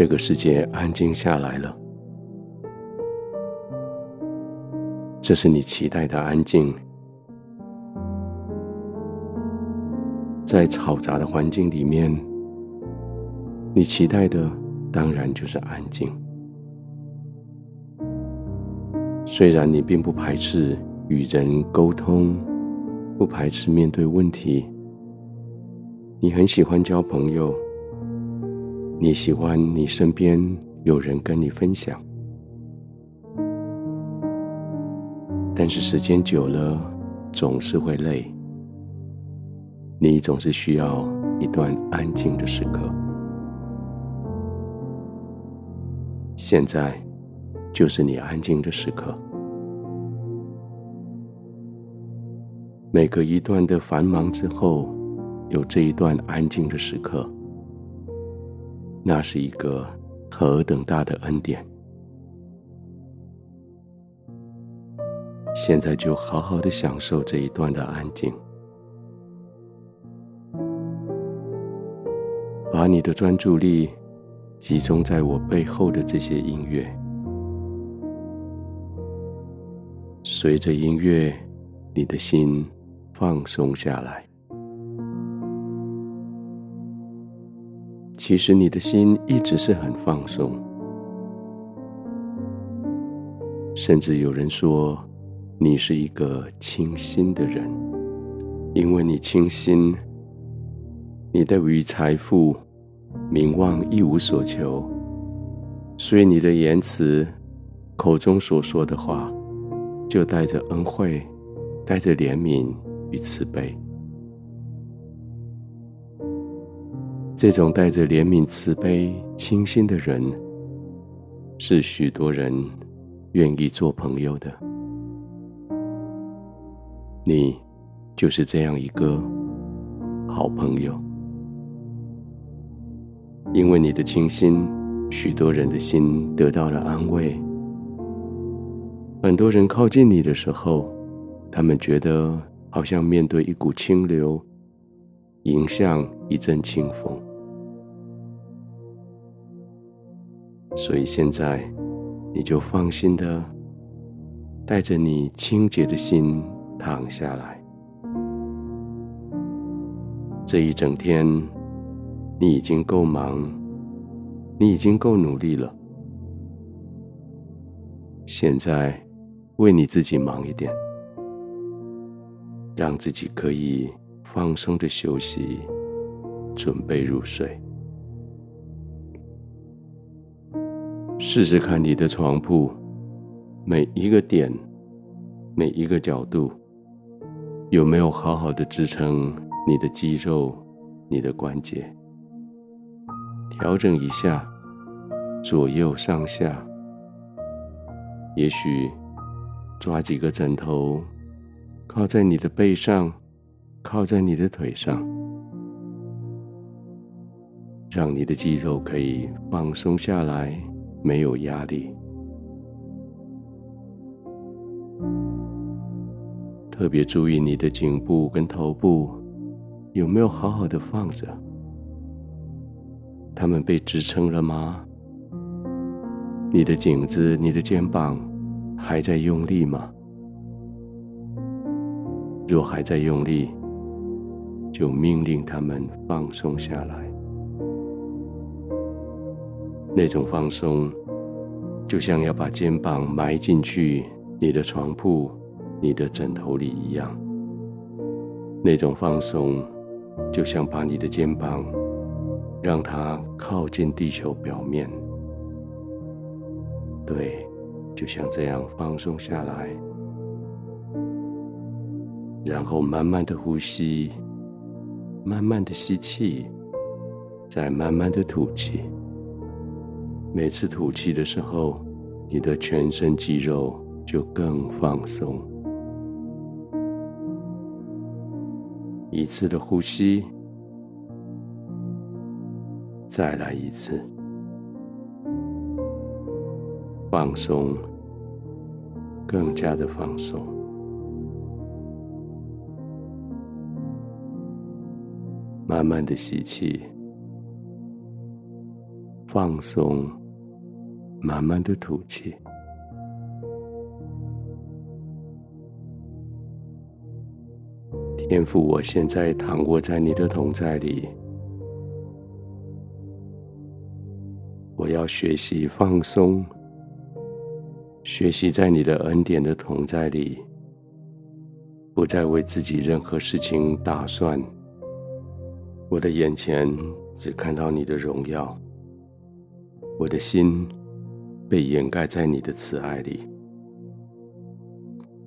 这个世界安静下来了。这是你期待的安静。在嘈杂的环境里面，你期待的当然就是安静。虽然你并不排斥与人沟通，不排斥面对问题，你很喜欢交朋友，你喜欢你身边有人跟你分享，但是时间久了，总是会累。你总是需要一段安静的时刻。现在就是你安静的时刻。每隔一段的繁忙之后，有这一段安静的时刻，那是一个何等大的恩典！现在就好好的享受这一段的安静。把你的专注力集中在我背后的这些音乐，随着音乐，你的心放松下来。其实你的心一直是很放松，甚至有人说你是一个清心的人，因为你清心。你对于财富、名望一无所求，所以你的言辞、口中所说的话，就带着恩惠，带着怜悯与慈悲。这种带着怜悯、慈悲、清心的人，是许多人愿意做朋友的。你就是这样一个好朋友。因为你的清心，许多人的心得到了安慰。很多人靠近你的时候，他们觉得好像面对一股清流，迎向一阵清风。所以现在，你就放心的带着你清洁的心躺下来。这一整天。你已经够忙，你已经够努力了。现在，为你自己忙一点，让自己可以放松的休息，准备入睡。试试看你的床铺，每一个点，每一个角度，有没有好好的支撑你的肌肉、你的关节。调整一下，左右上下，也许抓几个枕头，靠在你的背上，靠在你的腿上，让你的肌肉可以放松下来，没有压力。特别注意你的颈部跟头部有没有好好的放着。他们被支撑了吗？你的颈子、你的肩膀还在用力吗？若还在用力，就命令他们放松下来。那种放松，就像要把肩膀埋进去你的床铺、你的枕头里一样。那种放松，就像把你的肩膀。让它靠近地球表面，对，就像这样放松下来，然后慢慢的呼吸，慢慢的吸气，再慢慢的吐气。每次吐气的时候，你的全身肌肉就更放松。一次的呼吸。再来一次，放松，更加的放松，慢慢的吸气，放松，慢慢的吐气。天父，我现在躺卧在你的同在里，我要学习放松，学习在你的恩典的同在里，不再为自己任何事情打算。我的眼前只看到你的荣耀，我的心被掩盖在你的慈爱里，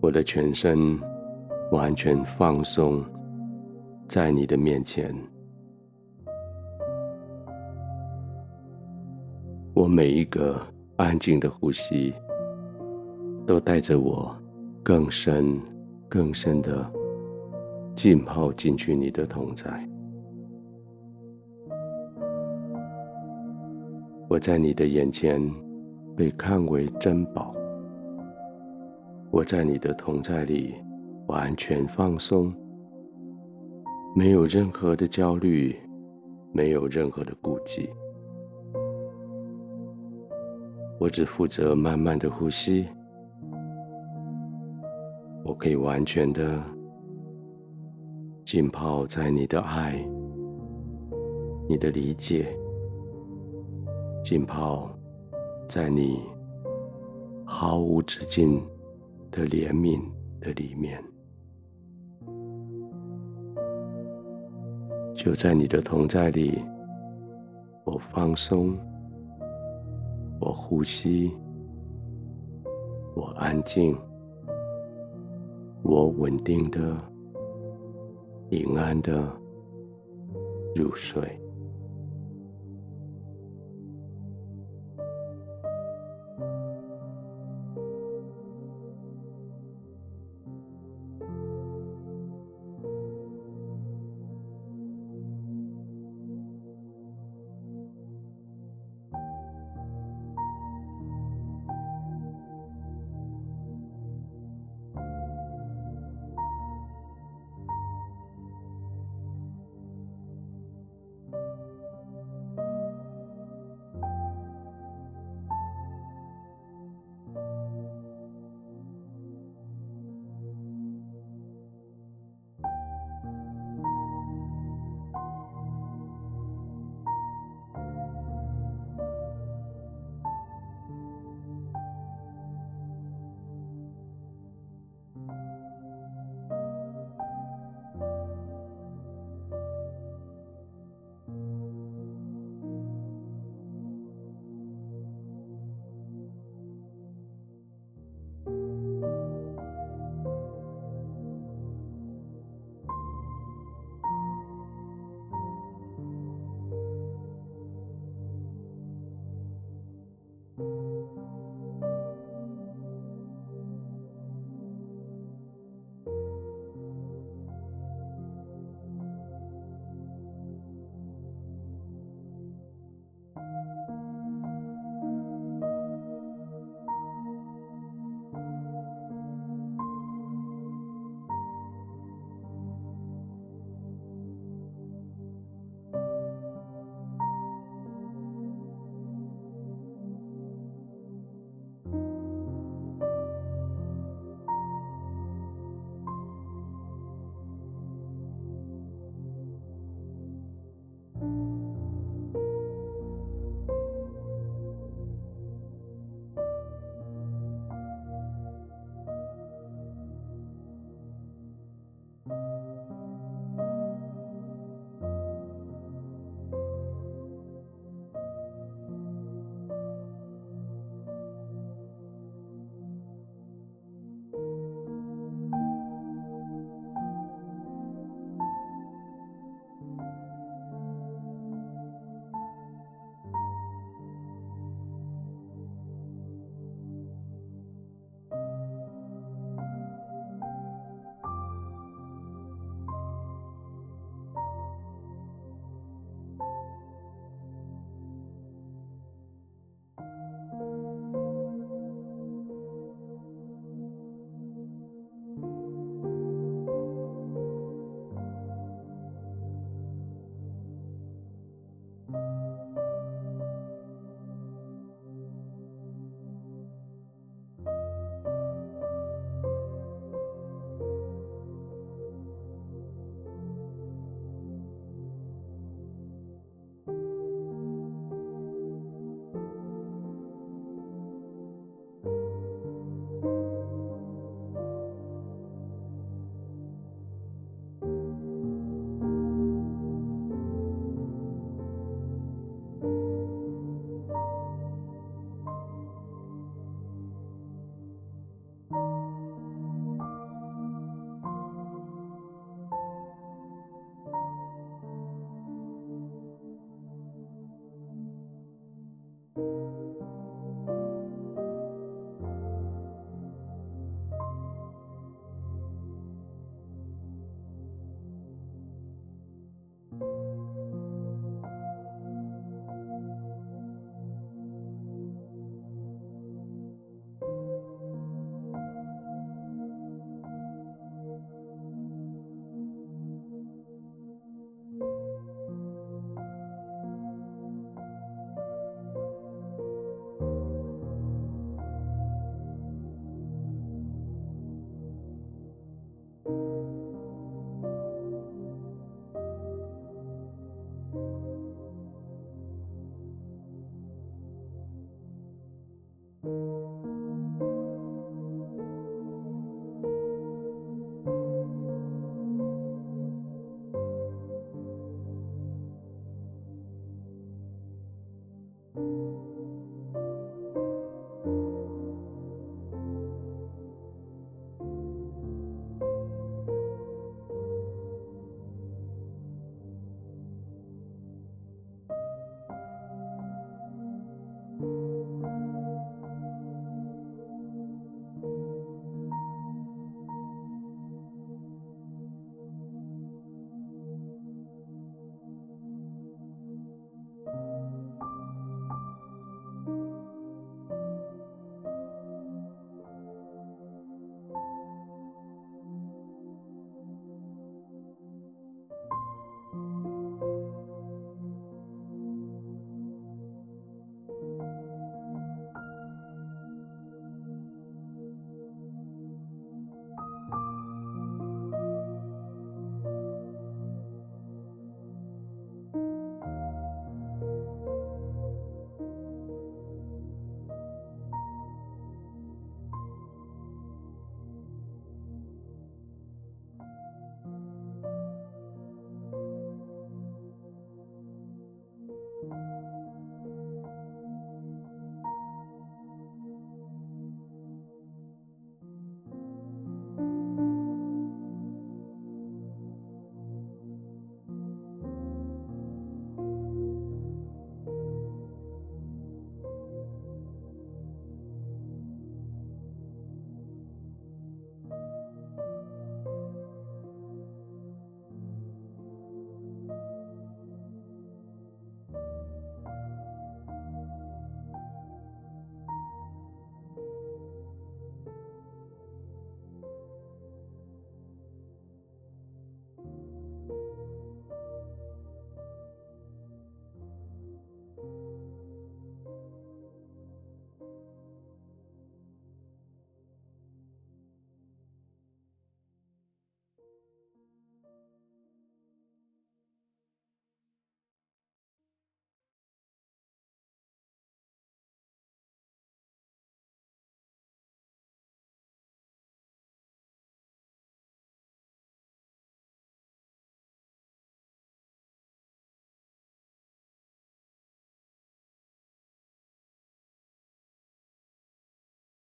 我的全身。完全放松在你的面前，我每一个安静的呼吸，都带着我更深、更深的浸泡进去你的同在。我在你的眼前被看为珍宝，我在你的同在里。完全放松，没有任何的焦虑，没有任何的顾忌。我只负责慢慢的呼吸，我可以完全的浸泡在你的爱、你的理解，浸泡在你毫无止境的怜悯的里面。就在你的同在里，我放松，我呼吸，我安静，我稳定的、平安的入睡。